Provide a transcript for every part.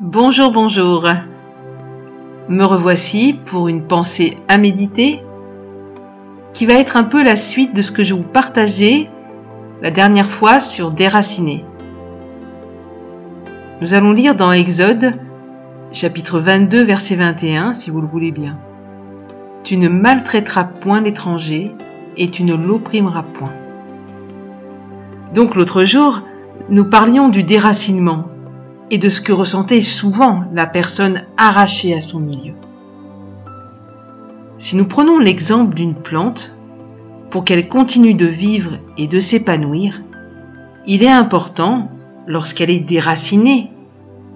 Bonjour, bonjour. Me revoici pour une pensée à méditer qui va être un peu la suite de ce que je vous partageais la dernière fois sur Déraciner. Nous allons lire dans Exode, chapitre 22, verset 21, si vous le voulez bien. Tu ne maltraiteras point l'étranger et tu ne l'opprimeras point. Donc l'autre jour, nous parlions du déracinement et de ce que ressentait souvent la personne arrachée à son milieu. Si nous prenons l'exemple d'une plante, pour qu'elle continue de vivre et de s'épanouir, il est important, lorsqu'elle est déracinée,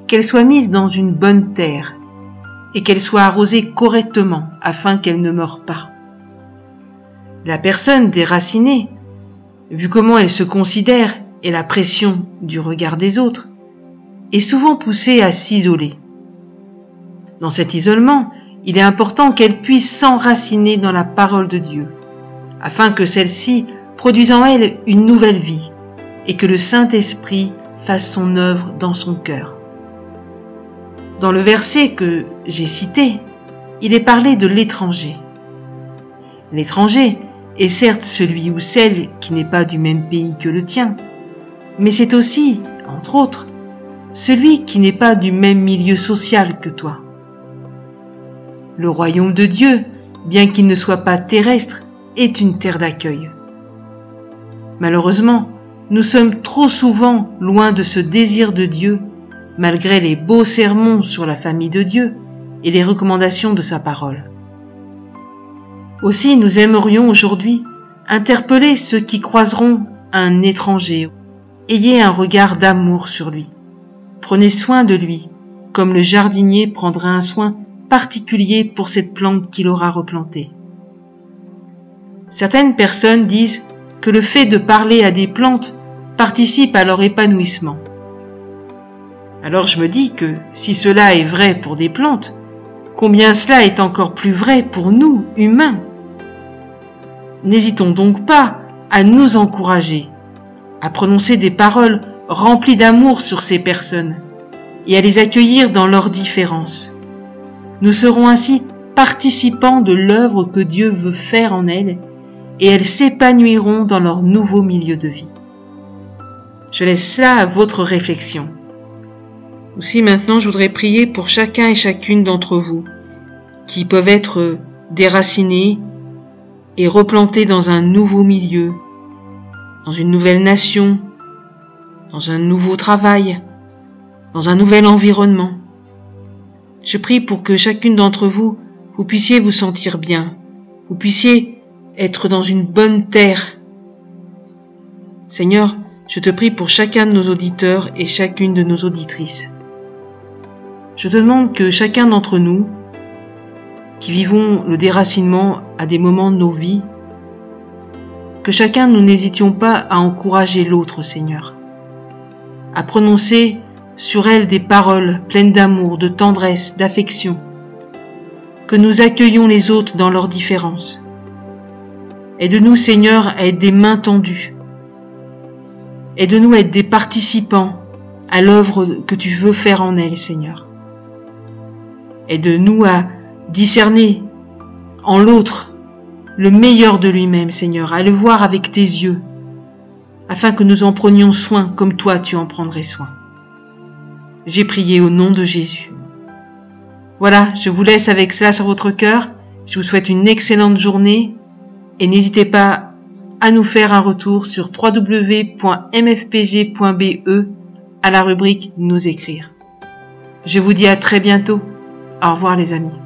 qu'elle soit mise dans une bonne terre et qu'elle soit arrosée correctement afin qu'elle ne meure pas. La personne déracinée, vu comment elle se considère et la pression du regard des autres, est souvent poussée à s'isoler. Dans cet isolement, il est important qu'elle puisse s'enraciner dans la parole de Dieu, afin que celle-ci produise en elle une nouvelle vie et que le Saint-Esprit fasse son œuvre dans son cœur. Dans le verset que j'ai cité, il est parlé de l'étranger. L'étranger est certes celui ou celle qui n'est pas du même pays que le tien, mais c'est aussi, entre autres, celui qui n'est pas du même milieu social que toi. Le royaume de Dieu, bien qu'il ne soit pas terrestre, est une terre d'accueil. Malheureusement, nous sommes trop souvent loin de ce désir de Dieu, malgré les beaux sermons sur la famille de Dieu et les recommandations de sa parole. Aussi, nous aimerions aujourd'hui interpeller ceux qui croiseront un étranger. Ayez un regard d'amour sur lui. Prenez soin de lui, comme le jardinier prendra un soin particulier pour cette plante qu'il aura replantée. Certaines personnes disent que le fait de parler à des plantes participe à leur épanouissement. Alors je me dis que si cela est vrai pour des plantes, combien cela est encore plus vrai pour nous, humains? N'hésitons donc pas à nous encourager, à prononcer des paroles rempli d'amour sur ces personnes et à les accueillir dans leurs différences. Nous serons ainsi participants de l'œuvre que Dieu veut faire en elles et elles s'épanouiront dans leur nouveau milieu de vie. Je laisse cela à votre réflexion. Aussi maintenant je voudrais prier pour chacun et chacune d'entre vous qui peuvent être déracinés et replantés dans un nouveau milieu, dans une nouvelle nation, dans un nouveau travail, dans un nouvel environnement. Je prie pour que chacune d'entre vous, vous puissiez vous sentir bien, vous puissiez être dans une bonne terre. Seigneur, je te prie pour chacun de nos auditeurs et chacune de nos auditrices. Je te demande que chacun d'entre nous, qui vivons le déracinement à des moments de nos vies, que chacun nous n'hésitions pas à encourager l'autre, Seigneur à prononcer sur elle des paroles pleines d'amour, de tendresse, d'affection, que nous accueillons les autres dans leurs différences. Aide-nous, Seigneur, à être des mains tendues. Aide-nous à être des participants à l'œuvre que tu veux faire en elle, Seigneur. Aide-nous à discerner en l'autre le meilleur de lui-même, Seigneur, à le voir avec tes yeux, afin que nous en prenions soin comme toi tu en prendrais soin. J'ai prié au nom de Jésus. Voilà, je vous laisse avec cela sur votre cœur. Je vous souhaite une excellente journée et n'hésitez pas à nous faire un retour sur www.mfpg.be à la rubrique Nous écrire. Je vous dis à très bientôt. Au revoir les amis.